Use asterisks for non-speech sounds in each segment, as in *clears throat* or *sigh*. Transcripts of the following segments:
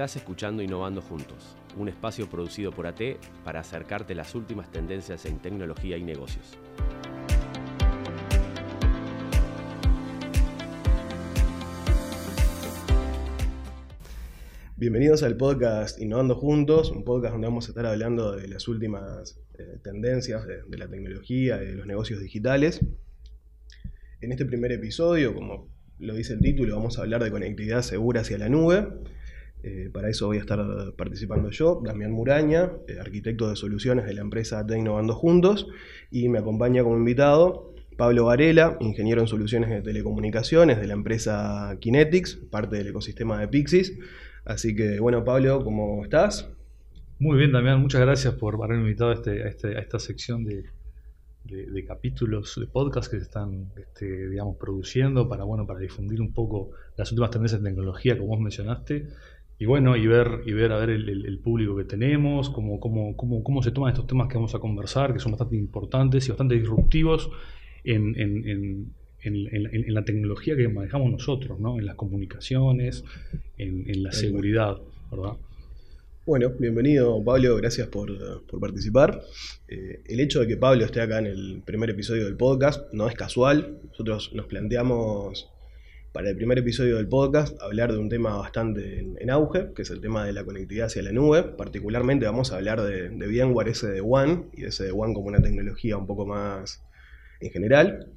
Estás escuchando Innovando Juntos, un espacio producido por AT para acercarte las últimas tendencias en tecnología y negocios. Bienvenidos al podcast Innovando Juntos, un podcast donde vamos a estar hablando de las últimas eh, tendencias de, de la tecnología, de los negocios digitales. En este primer episodio, como lo dice el título, vamos a hablar de conectividad segura hacia la nube. Eh, para eso voy a estar participando yo, Damián Muraña, eh, arquitecto de soluciones de la empresa Tecnovando Juntos, y me acompaña como invitado Pablo Varela, ingeniero en soluciones de telecomunicaciones de la empresa Kinetics, parte del ecosistema de Pixis. Así que, bueno, Pablo, ¿cómo estás? Muy bien, Damián, muchas gracias por haberme invitado a, este, este, esta sección de, capítulos de podcast que se están este, digamos, produciendo para, bueno, para difundir un poco las últimas tendencias de tecnología, como vos mencionaste, y bueno, y ver, y ver a ver el, público que tenemos, cómo, cómo, cómo, cómo, se toman estos temas que vamos a conversar, que son bastante importantes y bastante disruptivos en, en, en, la tecnología que manejamos nosotros, ¿no? en las comunicaciones, en, la seguridad, ¿verdad? Bueno, bienvenido Pablo, gracias por, por participar. Eh, el hecho de que Pablo esté acá en el primer episodio del podcast no es casual. Nosotros nos planteamos para el primer episodio del podcast hablar de un tema bastante en, auge, que es el tema de la conectividad hacia la nube. Particularmente vamos a hablar de, de VMware SD-WAN y de SD-WAN como una tecnología un poco más en general.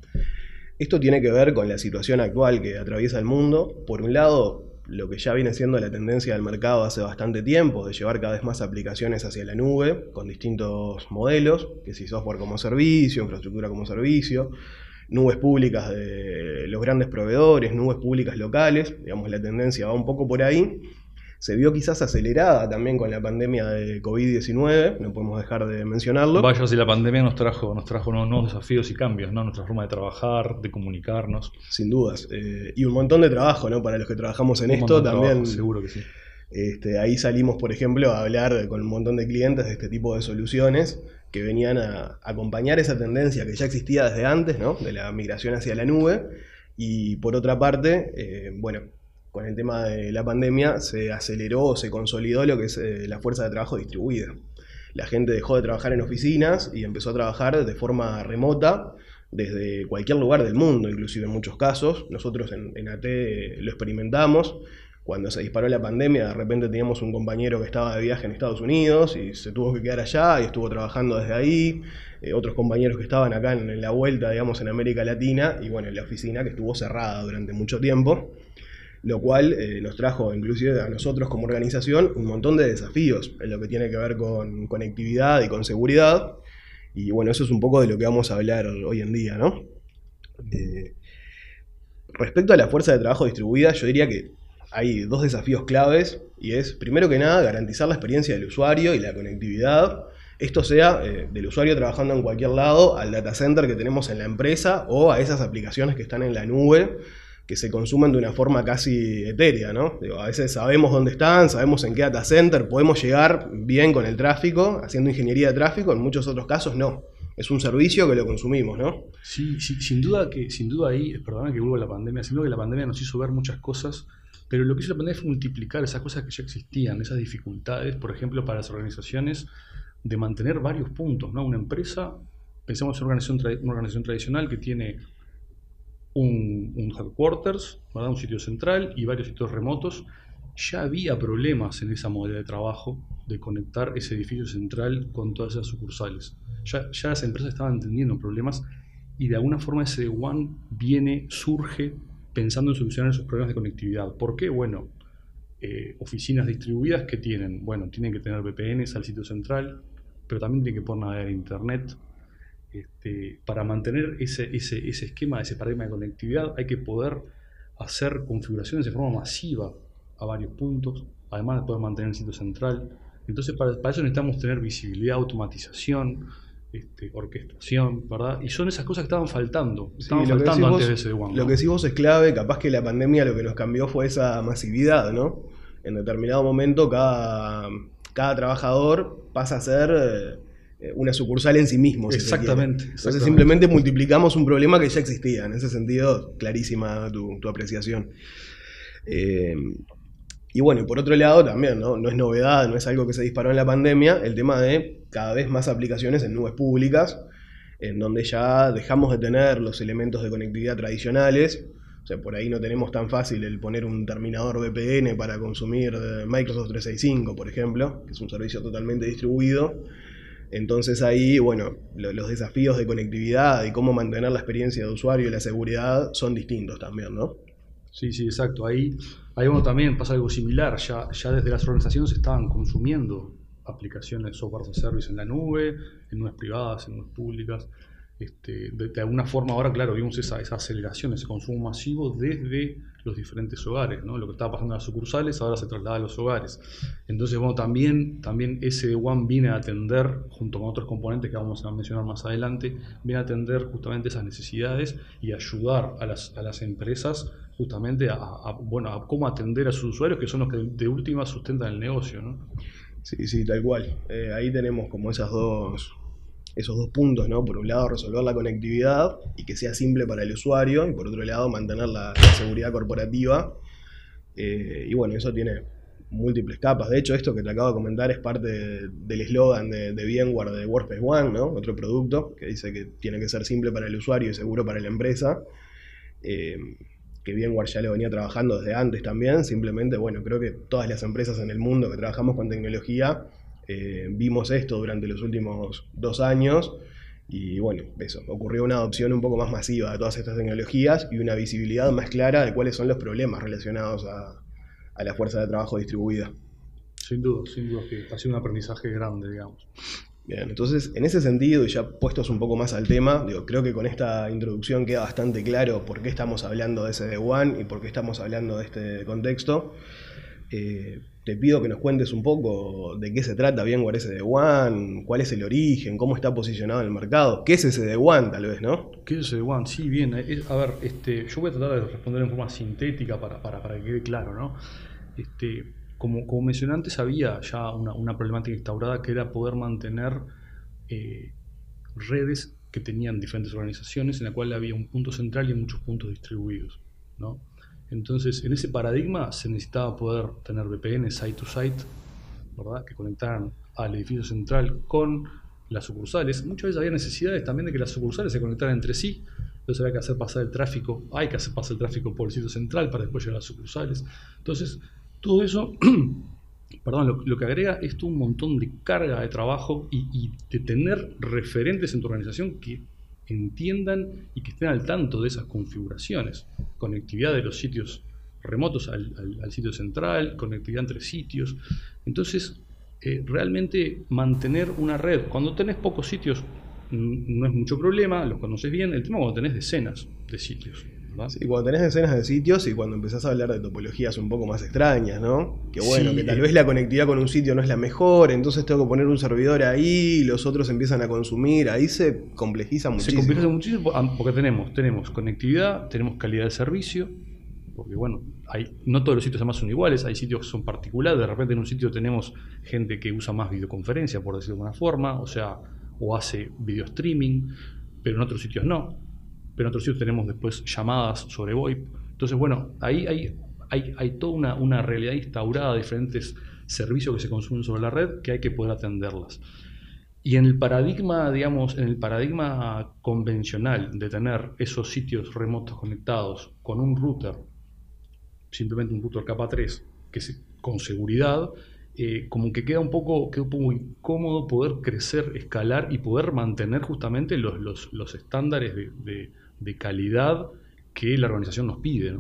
Esto tiene que ver con la situación actual que atraviesa el mundo. Por un lado, lo que ya viene siendo la tendencia del mercado hace bastante tiempo, de llevar cada vez más aplicaciones hacia la nube, con distintos modelos, que si software como servicio, infraestructura como servicio, nubes públicas de los grandes proveedores, nubes públicas locales, digamos, la tendencia va un poco por ahí. Se vio quizás acelerada también con la pandemia de COVID-19, no podemos dejar de mencionarlo. Vaya si la pandemia nos trajo, nos trajo nuevos desafíos y cambios, ¿no? Nuestra forma de trabajar, de comunicarnos. Sin dudas. Eh, y un montón de trabajo, ¿no? Para los que trabajamos en esto también. seguro que sí. Este, ahí salimos, por ejemplo, a hablar con un montón de clientes de este tipo de soluciones que venían a acompañar esa tendencia que ya existía desde antes, ¿no? de la migración hacia la nube. Y por otra parte, eh, bueno, con el tema de la pandemia se aceleró o se consolidó lo que es eh, la fuerza de trabajo distribuida. La gente dejó de trabajar en oficinas y empezó a trabajar de forma remota desde cualquier lugar del mundo, inclusive en muchos casos. Nosotros en, en AT lo experimentamos cuando se disparó la pandemia, de repente teníamos un compañero que estaba de viaje en Estados Unidos y se tuvo que quedar allá y estuvo trabajando desde ahí. Eh, otros compañeros que estaban acá en, la vuelta, digamos, en América Latina y bueno, en la oficina que estuvo cerrada durante mucho tiempo. Lo cual eh, nos trajo, inclusive a nosotros como organización, un montón de desafíos en lo que tiene que ver con conectividad y con seguridad. Y bueno, eso es un poco de lo que vamos a hablar hoy en día, ¿no? Eh, respecto a la fuerza de trabajo distribuida, yo diría que hay dos desafíos claves y es, primero que nada, garantizar la experiencia del usuario y la conectividad. Esto sea eh, del usuario trabajando en cualquier lado, al data center que tenemos en la empresa o a esas aplicaciones que están en la nube que se consumen de una forma casi etérea, ¿no? a veces sabemos dónde están, sabemos en qué data center, podemos llegar bien con el tráfico, haciendo ingeniería de tráfico, en muchos otros casos no. Es un servicio que lo consumimos, ¿no? Sí, sí sin duda que, sin duda ahí, perdona que vuelva la pandemia, sin duda que la pandemia nos hizo ver muchas cosas pero lo que hizo la pandemia fue multiplicar esas cosas que ya existían, esas dificultades, por ejemplo, para las organizaciones de mantener varios puntos. ¿no? Una empresa, pensamos en una organización, una organización tradicional que tiene un, headquarters, un sitio central y varios sitios remotos. Ya había problemas en esa modalidad de trabajo de conectar ese edificio central con todas esas sucursales. Ya, ya las empresas estaban entendiendo problemas y de alguna forma ese One viene, surge pensando en solucionar esos problemas de conectividad. ¿Por qué? Bueno, eh, oficinas distribuidas que tienen, bueno, tienen que tener VPNs al sitio central, pero también tienen que poder navegar internet. Este, para mantener ese, ese, ese esquema, ese paradigma de conectividad, hay que poder hacer configuraciones de forma masiva a varios puntos, además de poder mantener el sitio central. Entonces, para, para eso necesitamos tener visibilidad, automatización, este, orquestación, ¿verdad? Y son esas cosas que estaban faltando, estaban faltando antes de ese One. Lo que sí vos es clave, capaz que la pandemia lo que nos cambió fue esa masividad, ¿no? En determinado momento cada, cada trabajador pasa a ser eh, una sucursal en sí mismo. exactamente, Entonces simplemente multiplicamos un problema que ya existía. En ese sentido, clarísima tu, apreciación. Eh, Y bueno, y por otro lado también, ¿no? no es novedad, no es algo que se disparó en la pandemia, el tema de cada vez más aplicaciones en nubes públicas, en donde ya dejamos de tener los elementos de conectividad tradicionales. O sea, por ahí no tenemos tan fácil el poner un terminador VPN para consumir Microsoft 365, por ejemplo, que es un servicio totalmente distribuido. Entonces ahí, bueno, los desafíos de conectividad y cómo mantener la experiencia de usuario y la seguridad son distintos también, ¿no? Sí, sí, exacto. Ahí, ahí bueno, también pasa algo similar. Ya, ya desde las organizaciones estaban consumiendo aplicaciones software as a service en la nube, en nubes privadas, en nubes públicas. Este, de, alguna forma ahora, claro, vimos esa, esa, aceleración, ese consumo masivo desde los diferentes hogares. ¿no? Lo que estaba pasando en las sucursales ahora se traslada a los hogares. Entonces, bueno, también, también ese One viene a atender, junto con otros componentes que vamos a mencionar más adelante, viene a atender justamente esas necesidades y ayudar a las, a las empresas justamente a, bueno, a cómo atender a sus usuarios, que son los que de última sustentan el negocio. ¿no? Sí, sí, tal cual. Eh, ahí tenemos como esas dos, esos dos puntos, ¿no? Por un lado, resolver la conectividad y que sea simple para el usuario, y por otro lado, mantener la, seguridad corporativa. Eh, y bueno, eso tiene múltiples capas. De hecho, esto que te acabo de comentar es parte del eslogan de, de VMware de WordPress One, ¿no? Otro producto que dice que tiene que ser simple para el usuario y seguro para la empresa. Eh, que VMware ya lo venía trabajando desde antes también, simplemente, bueno, creo que todas las empresas en el mundo que trabajamos con tecnología eh, vimos esto durante los últimos dos años y bueno, eso, ocurrió una adopción un poco más masiva de todas estas tecnologías y una visibilidad más clara de cuáles son los problemas relacionados a, a la fuerza de trabajo distribuida. Sin duda, sin duda que ha sido un aprendizaje grande, digamos. Bien, entonces en ese sentido, y ya puestos un poco más al tema, digo, creo que con esta introducción queda bastante claro por qué estamos hablando de ese One y por qué estamos hablando de este contexto. Eh, te pido que nos cuentes un poco de qué se trata bien SD One, cuál es el origen, cómo está posicionado en el mercado, qué es ese One tal vez, ¿no? ¿Qué es SD One? Sí, bien. A ver, este, yo voy a tratar de responder en forma sintética para, para, para que quede claro, ¿no? Este, como, como mencioné antes, había ya una, problemática instaurada que era poder mantener eh, redes que tenían diferentes organizaciones en la cual había un punto central y muchos puntos distribuidos. ¿no? Entonces, en ese paradigma se necesitaba poder tener VPN site to site, ¿verdad? que conectaran al edificio central con las sucursales. Muchas veces había necesidades también de que las sucursales se conectaran entre sí. Entonces había que hacer pasar el tráfico, hay que hacer pasar el tráfico por el sitio central para después llegar a las sucursales. Entonces, todo eso, *clears throat* perdón, lo, que agrega es un montón de carga de trabajo y, de tener referentes en tu organización que entiendan y que estén al tanto de esas configuraciones. Conectividad de los sitios remotos al, sitio central, conectividad entre sitios. Entonces, eh, realmente mantener una red, cuando tenés pocos sitios no es mucho problema, los conoces bien, el tema cuando tenés decenas de sitios. Sí, cuando tenés decenas de sitios y cuando empezás a hablar de topologías un poco más extrañas, ¿no? Que bueno, que tal vez la conectividad con un sitio no es la mejor, entonces tengo que poner un servidor ahí, y los otros empiezan a consumir, ahí se complejiza muchísimo. Se complejiza muchísimo porque tenemos, tenemos conectividad, tenemos calidad de servicio, porque bueno, hay, no todos los sitios además son iguales, hay sitios que son particulares, de repente en un sitio tenemos gente que usa más videoconferencia, por decirlo de alguna forma, o sea, o hace video streaming, pero en otros sitios no pero en otros sitios tenemos después llamadas sobre VoIP. Entonces, bueno, ahí hay, hay, hay toda una, una, realidad instaurada de diferentes servicios que se consumen sobre la red que hay que poder atenderlas. Y en el paradigma, digamos, en el paradigma convencional de tener esos sitios remotos conectados con un router, simplemente un router capa 3, que es con seguridad, eh, como que queda un, poco, queda un poco incómodo poder crecer, escalar y poder mantener justamente los, los, los estándares de calidad que la organización nos pide.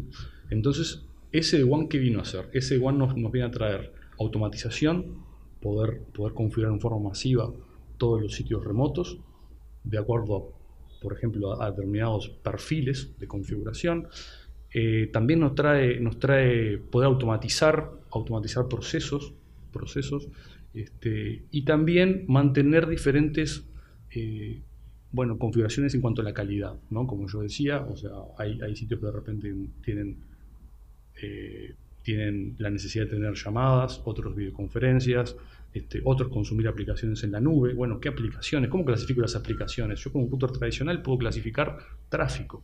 Entonces, ese One que vino a hacer, ese One nos, nos, viene a traer automatización, poder, poder configurar en forma masiva todos los sitios remotos, de acuerdo, por ejemplo, a, determinados perfiles de configuración. Eh, también nos trae, nos trae poder automatizar, automatizar procesos, procesos este, y también mantener diferentes eh, bueno, configuraciones en cuanto a la calidad, ¿no? Como yo decía, o sea, hay, sitios que de repente tienen, eh, tienen la necesidad de tener llamadas, otros videoconferencias, este, otros consumir aplicaciones en la nube. Bueno, ¿qué aplicaciones? ¿Cómo clasifico las aplicaciones? Yo como computer tradicional puedo clasificar tráfico.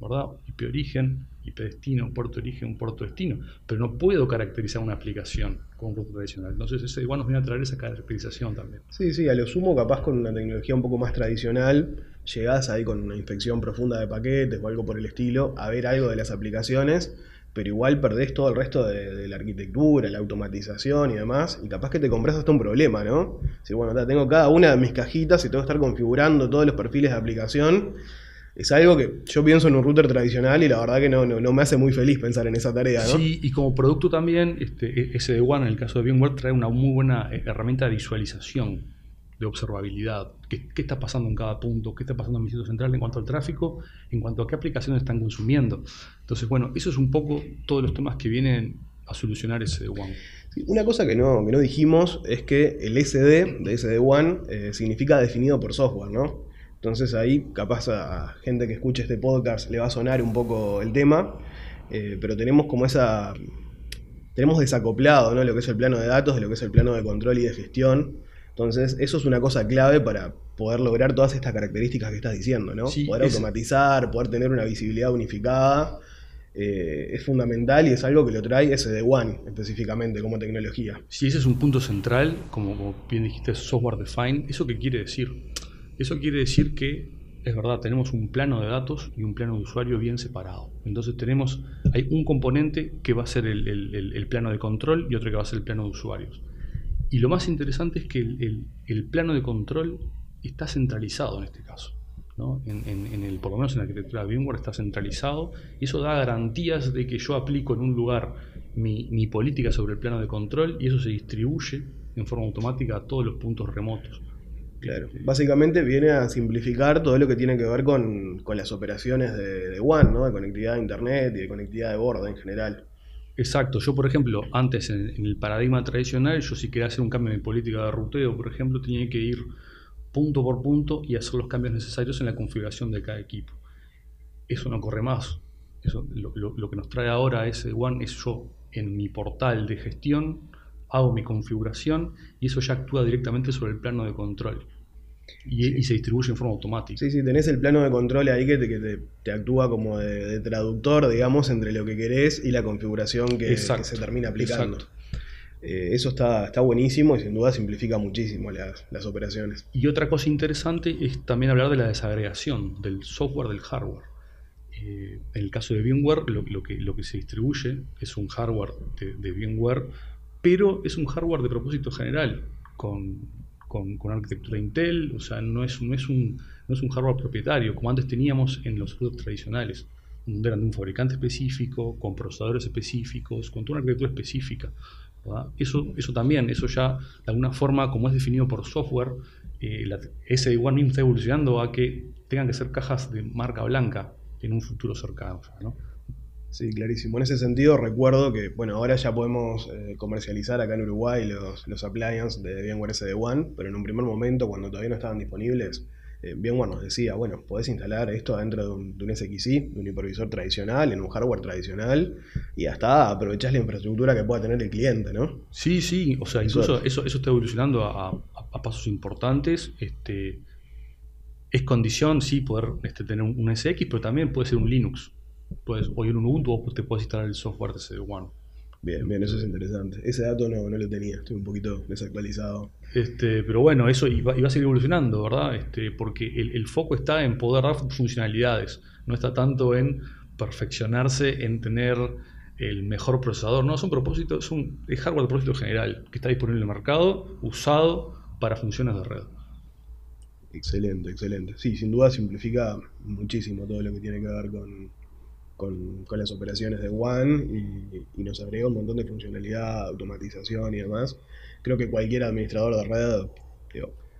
¿Verdad? IP origen, IP destino, puerto origen, puerto destino, pero no puedo caracterizar una aplicación como un producto tradicional. Entonces ese igual nos viene a traer esa caracterización también. Sí, sí, a lo sumo capaz con una tecnología un poco más tradicional, llegás ahí con una inspección profunda de paquetes o algo por el estilo, a ver algo de las aplicaciones, pero igual perdés todo el resto de, la arquitectura, la automatización y demás, y capaz que te compras hasta un problema, ¿no? Si bueno, tengo cada una de mis cajitas y tengo que estar configurando todos los perfiles de aplicación es algo que yo pienso en un router tradicional y la verdad que no, no, me hace muy feliz pensar en esa tarea. ¿no? Sí, y como producto también, este, SD-WAN en el caso de VMware trae una muy buena eh, herramienta de visualización, de observabilidad. ¿Qué, ¿Qué, está pasando en cada punto? ¿Qué está pasando en mi sitio central en cuanto al tráfico? En cuanto a qué aplicaciones están consumiendo. Entonces, bueno, eso es un poco todos los temas que vienen a solucionar SD-WAN. una cosa que no, que no dijimos es que el SD de SD-WAN eh, significa definido por software, ¿no? Entonces ahí capaz a gente que escuche este podcast le va a sonar un poco el tema, eh, pero tenemos como esa... Tenemos desacoplado ¿no? lo que es el plano de datos de lo que es el plano de control y de gestión. Entonces eso es una cosa clave para poder lograr todas estas características que estás diciendo, ¿no? poder automatizar, poder tener una visibilidad unificada. Eh, es fundamental y es algo que lo trae SD One específicamente como tecnología. Sí, ese es un punto central, como, como bien dijiste, software defined. ¿Eso qué quiere decir? Eso quiere decir que, es verdad, tenemos un plano de datos y un plano de usuario bien separado. Entonces tenemos, hay un componente que va a ser el, plano de control y otro que va a ser el plano de usuarios. Y lo más interesante es que el, plano de control está centralizado en este caso. En, el, por lo menos en la arquitectura de VMware está centralizado y eso da garantías de que yo aplico en un lugar mi, mi política sobre el plano de control y eso se distribuye en forma automática a todos los puntos remotos. Claro. Básicamente viene a simplificar todo lo que tiene que ver con, las operaciones de, de WAN, ¿no? de conectividad a Internet y de conectividad de borda en general. Exacto. Yo, por ejemplo, antes en, el paradigma tradicional, yo si quería hacer un cambio en mi política de ruteo, por ejemplo, tenía que ir punto por punto y hacer los cambios necesarios en la configuración de cada equipo. Eso no corre más. Eso, lo, que nos trae ahora ese WAN es yo en mi portal de gestión hago mi configuración y eso ya actúa directamente sobre el plano de control. Y, se distribuye en forma automática. Sí, sí, tenés el plano de control ahí que te, actúa como de, traductor, digamos, entre lo que querés y la configuración que, se termina aplicando. Eh, eso está, está buenísimo y sin duda simplifica muchísimo las, operaciones. Y otra cosa interesante es también hablar de la desagregación del software del hardware. Eh, en el caso de VMware, lo, que, lo que se distribuye es un hardware de, de VMware pero es un hardware de propósito general, con, con, arquitectura Intel, o sea, no es, no, es un, no es un hardware propietario, como antes teníamos en los productos tradicionales, donde eran de un fabricante específico, con procesadores específicos, con toda una arquitectura específica. Eso, eso también, eso ya de alguna forma, como es definido por software, eh, ese igual mismo está evolucionando a que tengan que ser cajas de marca blanca en un futuro cercano. ¿no? Sí, clarísimo. En ese sentido recuerdo que, bueno, ahora ya podemos eh, comercializar acá en Uruguay los, los appliances de VMware SD1, pero en un primer momento, cuando todavía no estaban disponibles, eh, VMware nos decía, bueno, podés instalar esto dentro de un, de un SXI, de un hipervisor tradicional, en un hardware tradicional, y hasta aprovechás la infraestructura que pueda tener el cliente, ¿no? Sí, sí, o sea, incluso eso, eso está evolucionando a, pasos importantes. Este, es condición, sí, poder este, tener un SX, pero también puede ser un Linux puedes, hoy en un Ubuntu te puedes instalar el software de CD1. Bien, bien, eso es interesante. Ese dato no, no lo tenía, estoy un poquito desactualizado. Este, pero bueno, eso iba, a seguir evolucionando, ¿verdad? Este, porque el, foco está en poder dar funcionalidades, no está tanto en perfeccionarse, en tener el mejor procesador. No, es un propósito, es un hardware de propósito general que está disponible en el mercado, usado para funciones de red. Excelente, excelente. Sí, sin duda simplifica muchísimo todo lo que tiene que ver con, con, las operaciones de One y, nos agrega un montón de funcionalidad, automatización y demás. Creo que cualquier administrador de red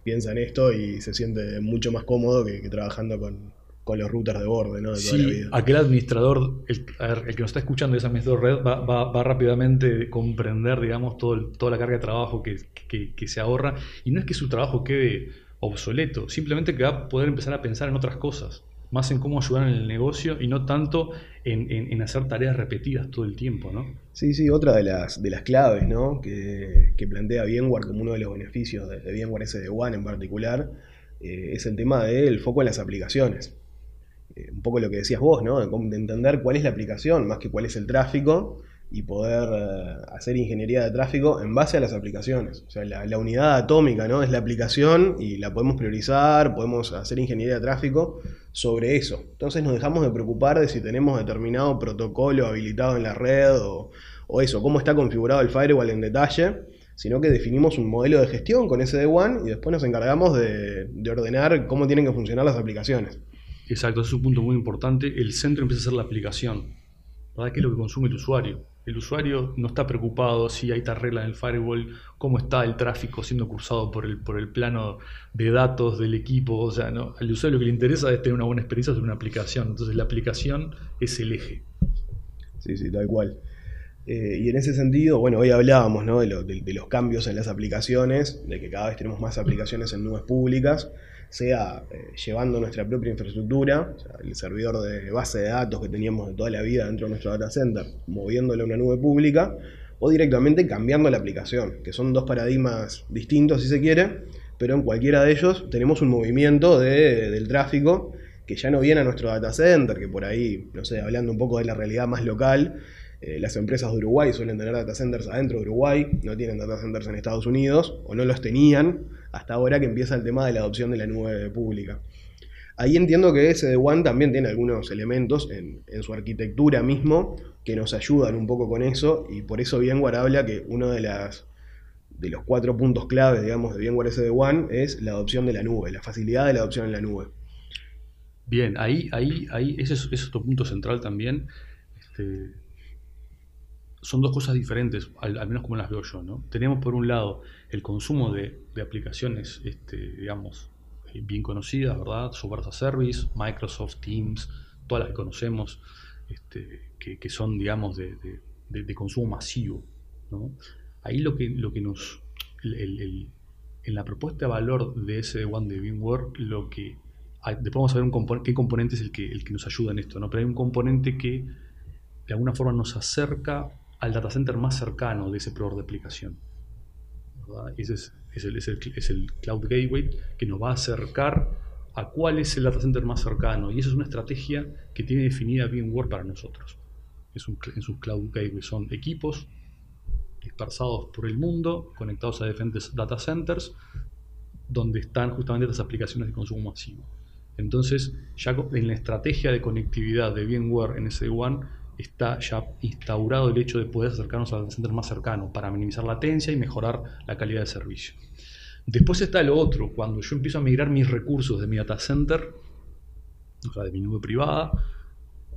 piensa en esto y se siente mucho más cómodo que, trabajando con, los routers de borde ¿no? de toda la vida. aquel administrador, el, que nos está escuchando ese administrador de red va, va, rápidamente a comprender digamos, todo toda la carga de trabajo que, que se ahorra. Y no es que su trabajo quede obsoleto, simplemente que va a poder empezar a pensar en otras cosas más en cómo ayudar en el negocio y no tanto en, hacer tareas repetidas todo el tiempo, ¿no? Sí, sí, otra de las, de las claves ¿no? que, plantea VMware como uno de los beneficios de, de VMware SD1 en particular eh, es el tema del foco en las aplicaciones. eh, un poco lo que decías vos, ¿no? De, entender cuál es la aplicación, más que cuál es el tráfico, y poder eh, hacer ingeniería de tráfico en base a las aplicaciones. O sea, la, unidad atómica ¿no? es la aplicación y la podemos priorizar, podemos hacer ingeniería de tráfico sobre eso. Entonces nos dejamos de preocupar de si tenemos determinado protocolo habilitado en la red o, eso, cómo está configurado el firewall en detalle, sino que definimos un modelo de gestión con SD-WAN y después nos encargamos de, de ordenar cómo tienen que funcionar las aplicaciones. Exacto, ese es un punto muy importante. El centro empieza a ser la aplicación. ¿Verdad? ¿Qué es lo que consume el usuario? El usuario no está preocupado si hay tal regla en el firewall, cómo está el tráfico siendo cursado por el, por el plano de datos del equipo. O sea, ¿no? al usuario lo que le interesa es tener una buena experiencia sobre una aplicación. Entonces la aplicación es el eje. Sí, sí, tal cual. Eh, y en ese sentido, bueno, hoy hablábamos ¿no? de, los cambios en las aplicaciones, de que cada vez tenemos más aplicaciones en nubes públicas sea eh, llevando nuestra propia infraestructura, el servidor de base de datos que teníamos de toda la vida dentro de nuestro data center, moviéndolo a una nube pública, o directamente cambiando la aplicación, que son dos paradigmas distintos si se quiere, pero en cualquiera de ellos tenemos un movimiento del tráfico que ya no viene a nuestro data center, que por ahí, no sé, hablando un poco de la realidad más local, eh, las empresas de Uruguay suelen tener data centers adentro de Uruguay, no tienen data centers en Estados Unidos, o no los tenían, hasta ahora que empieza el tema de la adopción de la nube pública. Ahí entiendo que SD-WAN también tiene algunos elementos en, su arquitectura mismo que nos ayudan un poco con eso y por eso VMware habla que uno de, las, de los cuatro puntos claves, digamos, de VMware SD-WAN es la adopción de la nube, la facilidad de la adopción en la nube. Bien, ahí, ahí, ahí ese es, otro punto central también. Este, son dos cosas diferentes, al, menos como las veo yo. ¿no? Tenemos por un lado el consumo de, aplicaciones, este, digamos, eh, bien conocidas, ¿verdad? Software as Service, Microsoft Teams, todas las que conocemos, este, que, son, digamos, de, consumo masivo. Ahí lo que, lo que nos... en la propuesta de valor de ese One de VMware, lo que... después vamos a ver un qué componente es el que, el que nos ayuda en esto, ¿no? Pero hay un componente que de alguna forma nos acerca al data center más cercano de ese proveedor de aplicación. Ese es, el, Cloud Gateway que nos va a acercar a cuál es el data center más cercano. Y esa es una estrategia que tiene definida VMware para nosotros. Es en sus Cloud Gateway son equipos dispersados por el mundo, conectados a diferentes data centers, donde están justamente las aplicaciones de consumo masivo. Entonces, ya en la estrategia de conectividad de VMware en SD-WAN está ya instaurado el hecho de poder acercarnos al center más cercano para minimizar latencia y mejorar la calidad de servicio. Después está lo otro, cuando yo empiezo a migrar mis recursos de mi data center, o sea, de mi nube privada,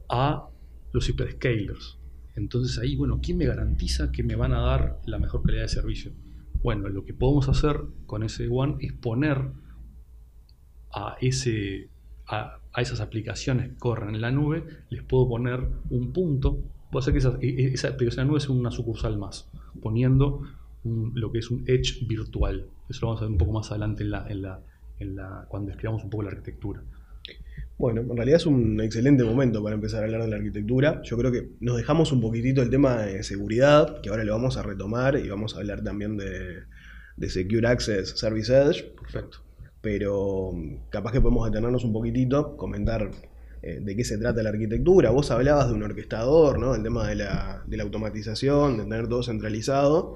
a los hyperscalers. Entonces ahí, bueno, ¿quién me garantiza que me van a dar la mejor calidad de servicio? Bueno, lo que podemos hacer con ese One es poner a ese a, esas aplicaciones que corren en la nube, les puedo poner un punto. Puedo hacer que esa, e, esa aplicación en la nube sea una sucursal más, poniendo lo que es un edge virtual. Eso lo vamos a ver un poco más adelante en la, en la, en la, cuando describamos un poco la arquitectura. Bueno, en realidad es un excelente momento para empezar a hablar de la arquitectura. Yo creo que nos dejamos un poquitito el tema de seguridad, que ahora lo vamos a retomar y vamos a hablar también de, de Secure Access Service Edge. Perfecto pero capaz que podemos detenernos un poquitito, comentar eh, de qué se trata la arquitectura. Vos hablabas de un orquestador, ¿no? El tema de la, automatización, de tener todo centralizado.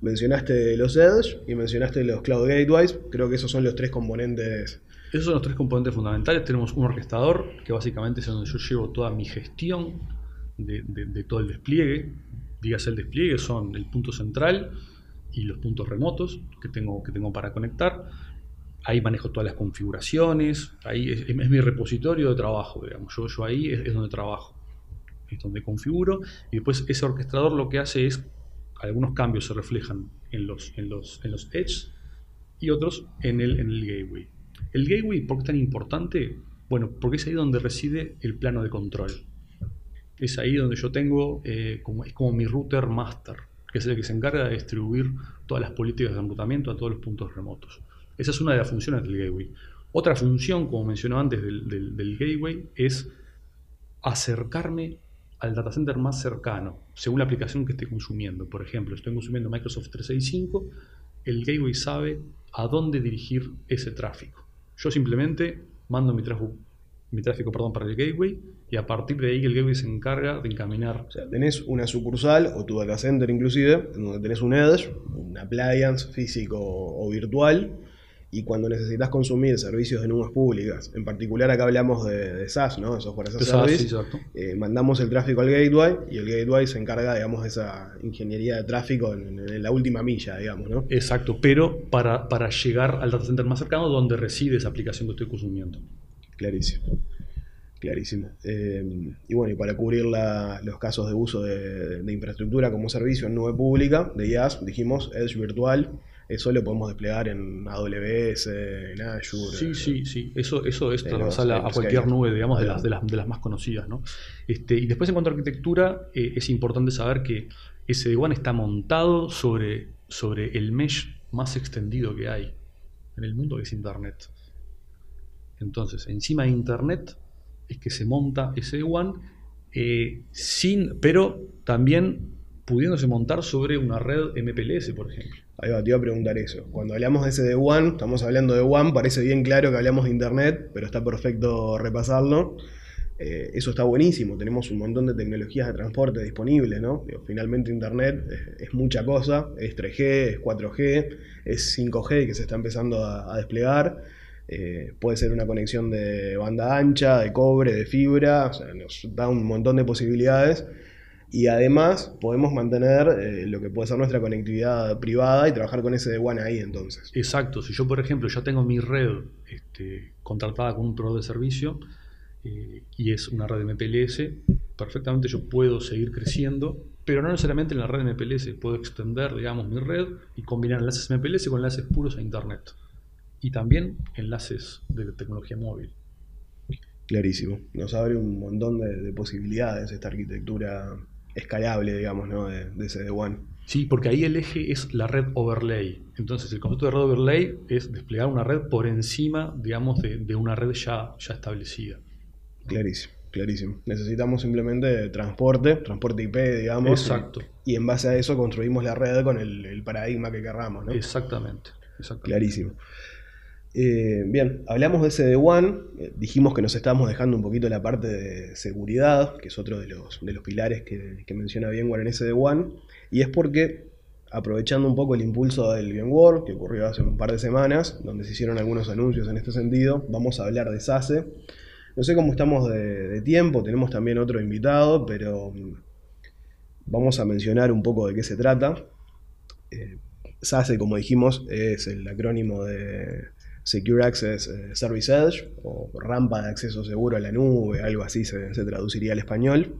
Mencionaste los Edge y mencionaste los Cloud Gateways. Creo que esos son los tres componentes. Esos son los tres componentes fundamentales. Tenemos un orquestador, que básicamente es donde yo llevo toda mi gestión de, de todo el despliegue. Dígase el despliegue, son el punto central y los puntos remotos que tengo, que tengo para conectar ahí manejo todas las configuraciones, ahí es, mi repositorio de trabajo, digamos. Yo, yo ahí es, donde trabajo, es donde configuro, y después ese orquestador lo que hace es, algunos cambios se reflejan en los, en los, en los edges y otros en el, en el gateway. El gateway, ¿por qué es tan importante? Bueno, porque es ahí donde reside el plano de control. Es ahí donde yo tengo, eh, como, es como mi router master, que es el que se encarga de distribuir todas las políticas de enrutamiento a todos los puntos remotos. Esa es una de las funciones del gateway. Otra función, como mencionó antes, del, gateway es acercarme al data center más cercano, según la aplicación que esté consumiendo. Por ejemplo, estoy consumiendo Microsoft 365, el gateway sabe a dónde dirigir ese tráfico. Yo simplemente mando mi tráfico para el gateway y a partir de ahí el gateway se encarga de encaminar. O sea, tenés una sucursal o tu data center inclusive, donde tenés un edge, un appliance físico o virtual, y cuando necesitas consumir servicios de nubes públicas, en particular acá hablamos de, SaaS, ¿no? de software as a service, eh, mandamos el tráfico al gateway y el gateway se encarga, digamos, de esa ingeniería de tráfico en, la última milla, digamos, ¿no? Exacto, pero para, para llegar al data center más cercano donde reside esa aplicación que estoy consumiendo. Clarísimo. Clarísimo. Eh, y bueno, y para cubrir los casos de uso de, de, infraestructura como servicio en nube pública, de IaaS, dijimos Edge virtual, eso lo podemos desplegar en AWS, en Azure. Sí, sí, sí. Eso, eso es transversal a, cualquier nube, digamos, de las, de las, de las más conocidas. ¿no? Este, y después en cuanto a arquitectura, eh, es importante saber que SD-WAN está montado sobre, sobre el mesh más extendido que hay en el mundo, que es Internet. Entonces, encima de Internet es que se monta SD-WAN, eh, sin, pero también pudiéndose montar sobre una red MPLS, por ejemplo. Ahí va, te iba a preguntar eso. Cuando hablamos de ese de One, estamos hablando de One, parece bien claro que hablamos de Internet, pero está perfecto repasarlo. Eh, eso está buenísimo, tenemos un montón de tecnologías de transporte disponibles, ¿no? finalmente Internet es, mucha cosa, es 3G, es 4G, es 5G que se está empezando a, desplegar. Eh, puede ser una conexión de banda ancha, de cobre, de fibra, o sea, nos da un montón de posibilidades y además podemos mantener eh, lo que puede ser nuestra conectividad privada y trabajar con ese de One ahí entonces. Exacto, si yo por ejemplo ya tengo mi red este, contratada con un proveedor de servicio eh, y es una red de MPLS, perfectamente yo puedo seguir creciendo, pero no necesariamente en la red de MPLS, puedo extender digamos mi red y combinar enlaces MPLS con enlaces puros a Internet y también enlaces de tecnología móvil. Clarísimo, nos abre un montón de posibilidades esta arquitectura escalable, digamos, ¿no? de, de ese de One. Sí, porque ahí el eje es la red overlay. Entonces, el concepto de red overlay es desplegar una red por encima, digamos, de, una red ya, ya establecida. Clarísimo, clarísimo. Necesitamos simplemente transporte, transporte IP, digamos. Exacto. Y, en base a eso construimos la red con el, paradigma que querramos, ¿no? Exactamente. exactamente. Clarísimo. Eh, bien, hablamos de One, eh, dijimos que nos estábamos dejando un poquito la parte de seguridad, que es otro de los, de los pilares que, menciona VMware en One, y es porque, aprovechando un poco el impulso del VMware, que ocurrió hace un par de semanas, donde se hicieron algunos anuncios en este sentido, vamos a hablar de SASE. No sé cómo estamos de, tiempo, tenemos también otro invitado, pero mm, vamos a mencionar un poco de qué se trata. Eh, SASE, como dijimos, es el acrónimo de Secure Access eh, Service Edge o rampa de acceso seguro a la nube, algo así se, traduciría al español.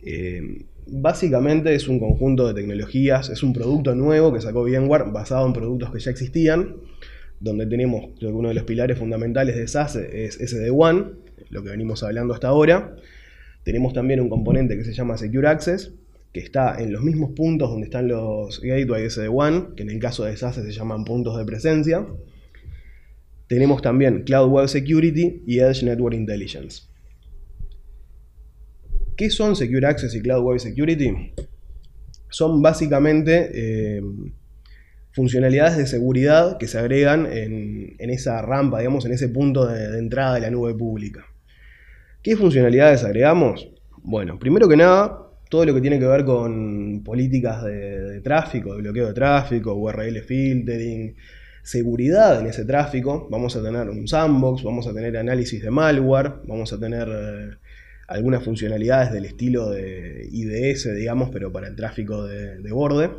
Eh, básicamente es un conjunto de tecnologías, es un producto nuevo que sacó VMware basado en productos que ya existían, donde tenemos, creo uno de los pilares fundamentales de SASE es SD-WAN, lo que venimos hablando hasta ahora. Tenemos también un componente que se llama Secure Access, que está en los mismos puntos donde están los gateways SD-WAN, que en el caso de SASE se llaman puntos de presencia. Tenemos también Cloud Web Security y Edge Network Intelligence. ¿Qué son Secure Access y Cloud Web Security? Son básicamente eh, funcionalidades de seguridad que se agregan en, esa rampa, digamos, en ese punto de, entrada de la nube pública. ¿Qué funcionalidades agregamos? Bueno, primero que nada, todo lo que tiene que ver con políticas de, de tráfico, de bloqueo de tráfico, URL filtering, seguridad en ese tráfico, vamos a tener un sandbox, vamos a tener análisis de malware, vamos a tener eh, algunas funcionalidades del estilo de IDS, digamos, pero para el tráfico de, borde.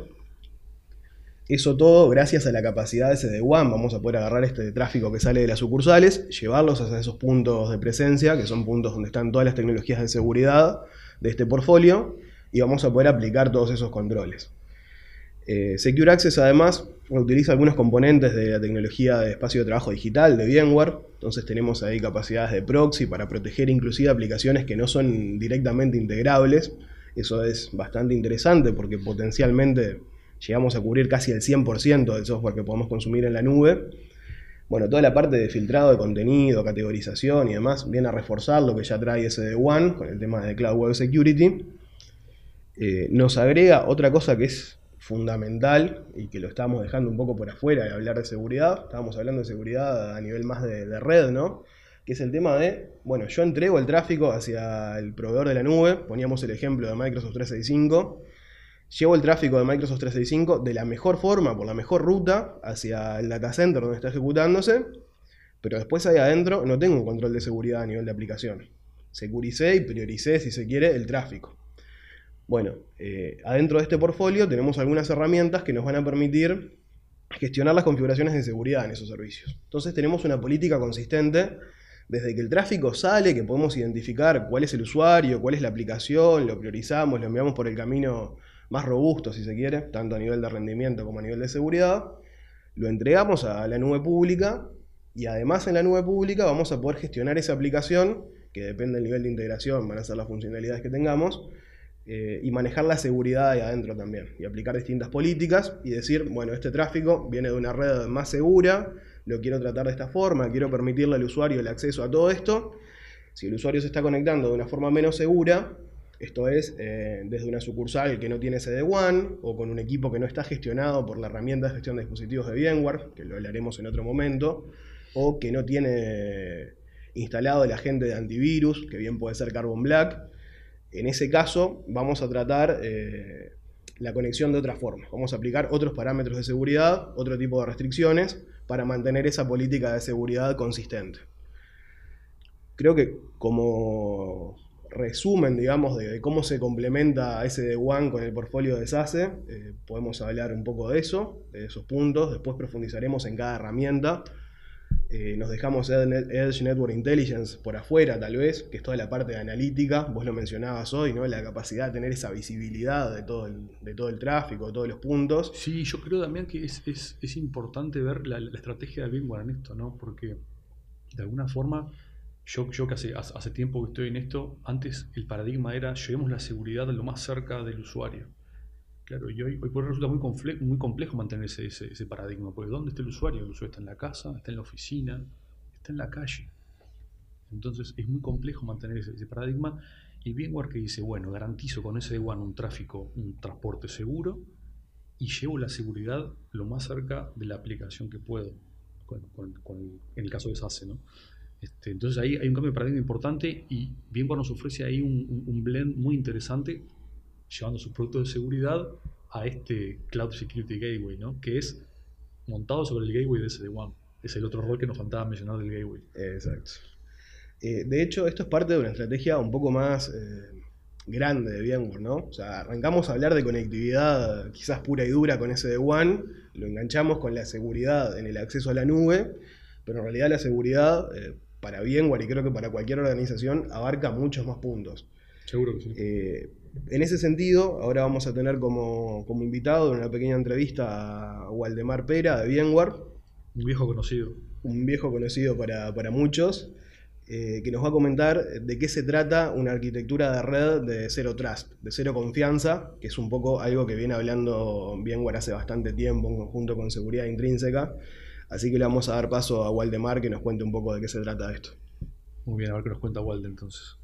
Eso todo gracias a la capacidad de sd WAN, vamos a poder agarrar este tráfico que sale de las sucursales, llevarlos hacia esos puntos de presencia, que son puntos donde están todas las tecnologías de seguridad de este portfolio, y vamos a poder aplicar todos esos controles. Eh, Secure Access además utiliza algunos componentes de la tecnología de espacio de trabajo digital de VMware, entonces tenemos ahí capacidades de proxy para proteger inclusive aplicaciones que no son directamente integrables, eso es bastante interesante porque potencialmente llegamos a cubrir casi el 100% del software que podemos consumir en la nube. Bueno, toda la parte de filtrado de contenido, categorización y demás viene a reforzar lo que ya trae SD1 con el tema de Cloud Web Security. Eh, nos agrega otra cosa que es fundamental y que lo estamos dejando un poco por afuera de hablar de seguridad. Estábamos hablando de seguridad a nivel más de, red, ¿no? que es el tema de, bueno, yo entrego el tráfico hacia el proveedor de la nube, poníamos el ejemplo de Microsoft 365, llevo el tráfico de Microsoft 365 de la mejor forma, por la mejor ruta, hacia el data center donde está ejecutándose, pero después ahí adentro no tengo un control de seguridad a nivel de aplicación. Securicé y prioricé, si se quiere, el tráfico. Bueno, eh, adentro de este portfolio tenemos algunas herramientas que nos van a permitir gestionar las configuraciones de seguridad en esos servicios. Entonces tenemos una política consistente desde que el tráfico sale, que podemos identificar cuál es el usuario, cuál es la aplicación, lo priorizamos, lo enviamos por el camino más robusto, si se quiere, tanto a nivel de rendimiento como a nivel de seguridad, lo entregamos a la nube pública y además en la nube pública vamos a poder gestionar esa aplicación, que depende del nivel de integración, van a ser las funcionalidades que tengamos, eh, y manejar la seguridad ahí adentro también, y aplicar distintas políticas y decir, bueno, este tráfico viene de una red más segura, lo quiero tratar de esta forma, quiero permitirle al usuario el acceso a todo esto. Si el usuario se está conectando de una forma menos segura, esto es eh, desde una sucursal que no tiene CD-WAN o con un equipo que no está gestionado por la herramienta de gestión de dispositivos de VMware, que lo hablaremos en otro momento, o que no tiene instalado el agente de antivirus, que bien puede ser Carbon Black. En ese caso, vamos a tratar eh, la conexión de otra forma. Vamos a aplicar otros parámetros de seguridad, otro tipo de restricciones, para mantener esa política de seguridad consistente. Creo que como resumen, digamos, de, cómo se complementa de One con el portfolio de SASE, eh, podemos hablar un poco de eso, de esos puntos, después profundizaremos en cada herramienta. Eh, nos dejamos Edge Network Intelligence por afuera, tal vez, que es toda la parte de analítica, vos lo mencionabas hoy, ¿no? La capacidad de tener esa visibilidad de todo el, de todo el tráfico, de todos los puntos. Sí, yo creo también que es, es, es importante ver la, estrategia de VMware en esto, ¿no? Porque de alguna forma, yo, yo que hace, hace tiempo que estoy en esto, antes el paradigma era llevemos la seguridad lo más cerca del usuario. Claro, y hoy, hoy por hoy resulta muy, muy complejo mantener ese, ese, paradigma, porque ¿dónde está el usuario? El usuario está en la casa, está en la oficina, está en la calle. Entonces es muy complejo mantener ese, paradigma. Y VMware que dice, bueno, garantizo con ese one un tráfico, un transporte seguro y llevo la seguridad lo más cerca de la aplicación que puedo, en el caso de SASE, ¿no? Este, entonces ahí hay un cambio de paradigma importante y VMware nos ofrece ahí un blend muy interesante llevando sus productos de seguridad a este Cloud Security Gateway, ¿no? que es montado sobre el gateway de SD-WAN. Es el otro rol que nos faltaba mencionar del gateway. Exacto. Eh, de hecho, esto es parte de una estrategia un poco más eh, grande de VMware, ¿no? O sea, arrancamos a hablar de conectividad quizás pura y dura con SD-WAN, lo enganchamos con la seguridad en el acceso a la nube, pero en realidad la seguridad eh, para VMware y creo que para cualquier organización abarca muchos más puntos. Seguro que sí. En ese sentido, ahora vamos a tener como, invitado en una pequeña entrevista a Waldemar Pera de VMware. Un viejo conocido. Un viejo conocido para, muchos, eh, que nos va a comentar de qué se trata una arquitectura de red de cero trust, de cero confianza, que es un poco algo que viene hablando VMware hace bastante tiempo en conjunto con seguridad intrínseca. Así que le vamos a dar paso a Waldemar que nos cuente un poco de qué se trata esto. Muy bien, a ver qué nos cuenta Walde entonces.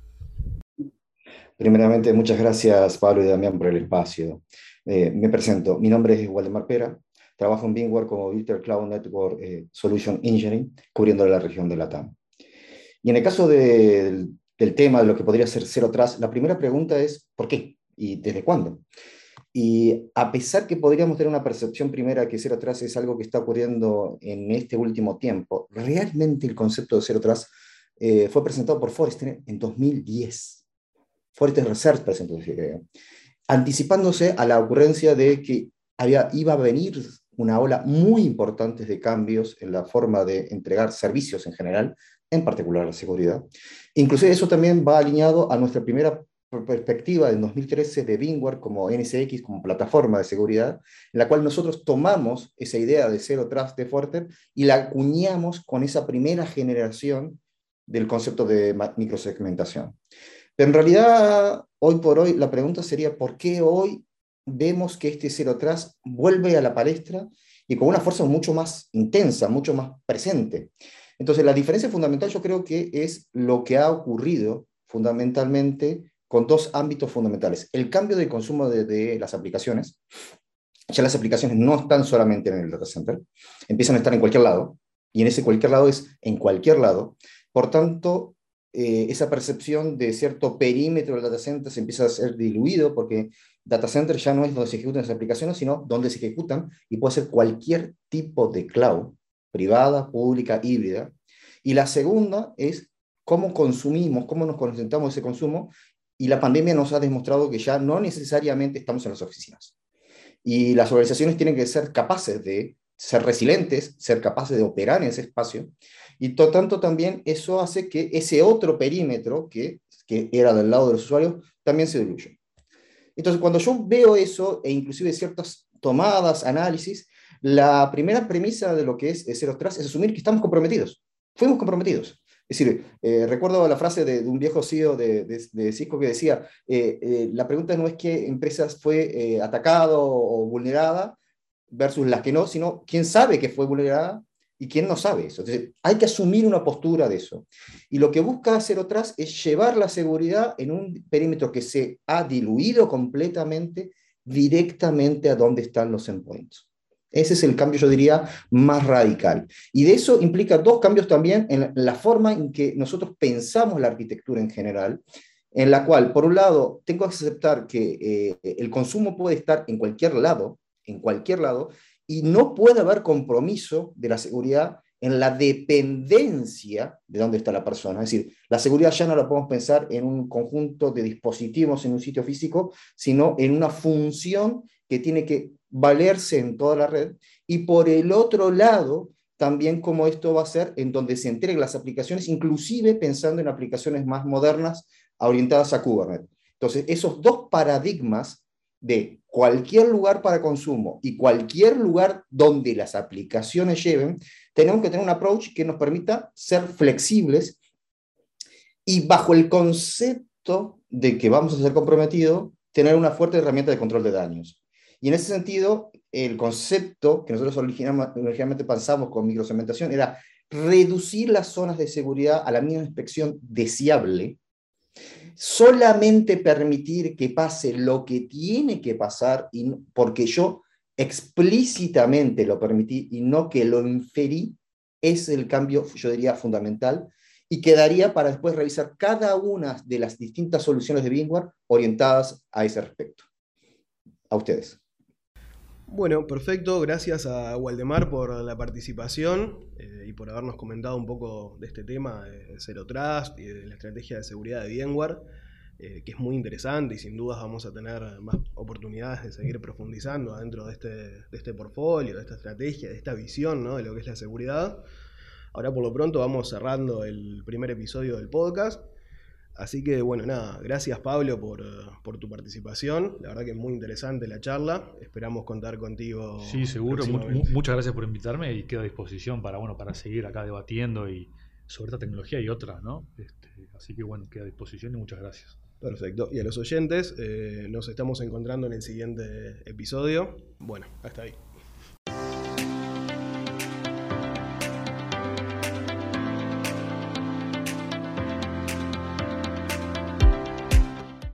Primeramente, muchas gracias Pablo y Damián por el espacio. Eh, me presento, mi nombre es Waldemar Pera, trabajo en VMware como Virtual Cloud Network eh, Solution Engineering, cubriendo la región de la TAM. Y en el caso del tema de lo que podría ser Zero Trust, la primera pregunta es ¿por qué? ¿Y desde cuándo? Y a pesar que podríamos tener una percepción primera que Zero Trust es algo que está ocurriendo en este último tiempo, realmente el concepto de Zero Trust eh, fue presentado por Forrester en 2010. Forrester Research presentó anticipándose a la ocurrencia de que había, iba a venir una ola muy importante de cambios en la forma de entregar servicios en general, en particular la seguridad. Inclusive eso también va alineado a nuestra primera perspectiva del 2013 de VMware como NSX, como plataforma de seguridad, en la cual nosotros tomamos esa idea de Zero Trust de Forrester y la acuñamos con esa primera generación del concepto de microsegmentación. En realidad, hoy por hoy, la pregunta sería, ¿por qué hoy vemos que este Zero Trust vuelve a la palestra y con una fuerza mucho más intensa, mucho más presente? Entonces, la diferencia fundamental yo creo que es lo que ha ocurrido fundamentalmente con dos ámbitos fundamentales. El cambio de consumo de, de, las aplicaciones. Ya las aplicaciones no están solamente en el data center, empiezan a estar en cualquier lado, y en ese cualquier lado es en cualquier lado, Por tanto, eh, esa percepción de cierto perímetro del data center se empieza a ser diluido porque data center ya no es donde se ejecutan las aplicaciones, sino donde se ejecutan y puede ser cualquier tipo de cloud, privada, pública, híbrida. Y la segunda es cómo consumimos, cómo nos concentramos ese consumo. Y la pandemia nos ha demostrado que ya no necesariamente estamos en las oficinas. Y las organizaciones tienen que ser capaces de ser resilientes, ser capaces de operar en ese espacio. Y por tanto también eso hace que ese otro perímetro que, que era del lado de los usuarios también se diluya. Entonces, cuando yo veo eso, e inclusive ciertas tomadas, análisis, la primera premisa de lo que es Zero Trust es asumir que estamos comprometidos. Fuimos comprometidos. Es decir, eh, recuerdo la frase de, un viejo CEO de, de, Cisco que decía, eh, eh, la pregunta no es qué empresas fue atacado o vulnerada versus las que no, sino quién sabe que fue vulnerada y quién no sabe eso. Entonces, hay que asumir una postura de eso. Y lo que busca hacer otras es llevar la seguridad en un perímetro que se ha diluido completamente directamente a donde están los endpoints. Ese es el cambio, yo diría, más radical. Y de eso implica dos cambios también en la forma en que nosotros pensamos la arquitectura en general, en la cual, por un lado, tengo que aceptar que eh, el consumo puede estar en cualquier lado, en cualquier lado, y no puede haber compromiso de la seguridad en la dependencia de dónde está la persona. Es decir, la seguridad ya no la podemos pensar en un conjunto de dispositivos en un sitio físico, sino en una función que tiene que valerse en toda la red. Y por el otro lado, también como esto va a ser en donde se entreguen las aplicaciones, inclusive pensando en aplicaciones más modernas orientadas a Kubernetes. Entonces, esos dos paradigmas de cualquier lugar para consumo y cualquier lugar donde las aplicaciones lleven, tenemos que tener un approach que nos permita ser flexibles y bajo el concepto de que vamos a ser comprometidos, tener una fuerte herramienta de control de daños. Y en ese sentido, el concepto que nosotros originalmente pensamos con microsegmentación era reducir las zonas de seguridad a la mínima inspección deseable, solamente permitir que pase lo que tiene que pasar, y, porque yo explícitamente lo permití y no que lo inferí, es el cambio, yo diría, fundamental, y quedaría para después revisar cada una de las distintas soluciones de VMware orientadas a ese respecto. A ustedes. Bueno, perfecto. Gracias a Waldemar por la participación eh, y por habernos comentado un poco de este tema de Zero Trust y de la estrategia de seguridad de VMware, eh, que es muy interesante y sin dudas vamos a tener más oportunidades de seguir profundizando dentro de este, de este portfolio, de esta estrategia, de esta visión ¿no? de lo que es la seguridad. Ahora por lo pronto vamos cerrando el primer episodio del podcast. Así que bueno, nada, gracias Pablo por, por, tu participación. La verdad que es muy interesante la charla. Esperamos contar contigo. Sí, seguro. muchas gracias por invitarme y quedo a disposición para, bueno, para seguir acá debatiendo y sobre esta tecnología y otras, ¿no? Este, así que bueno, queda a disposición y muchas gracias. Perfecto. Y a los oyentes, eh, nos estamos encontrando en el siguiente episodio. Bueno, hasta ahí.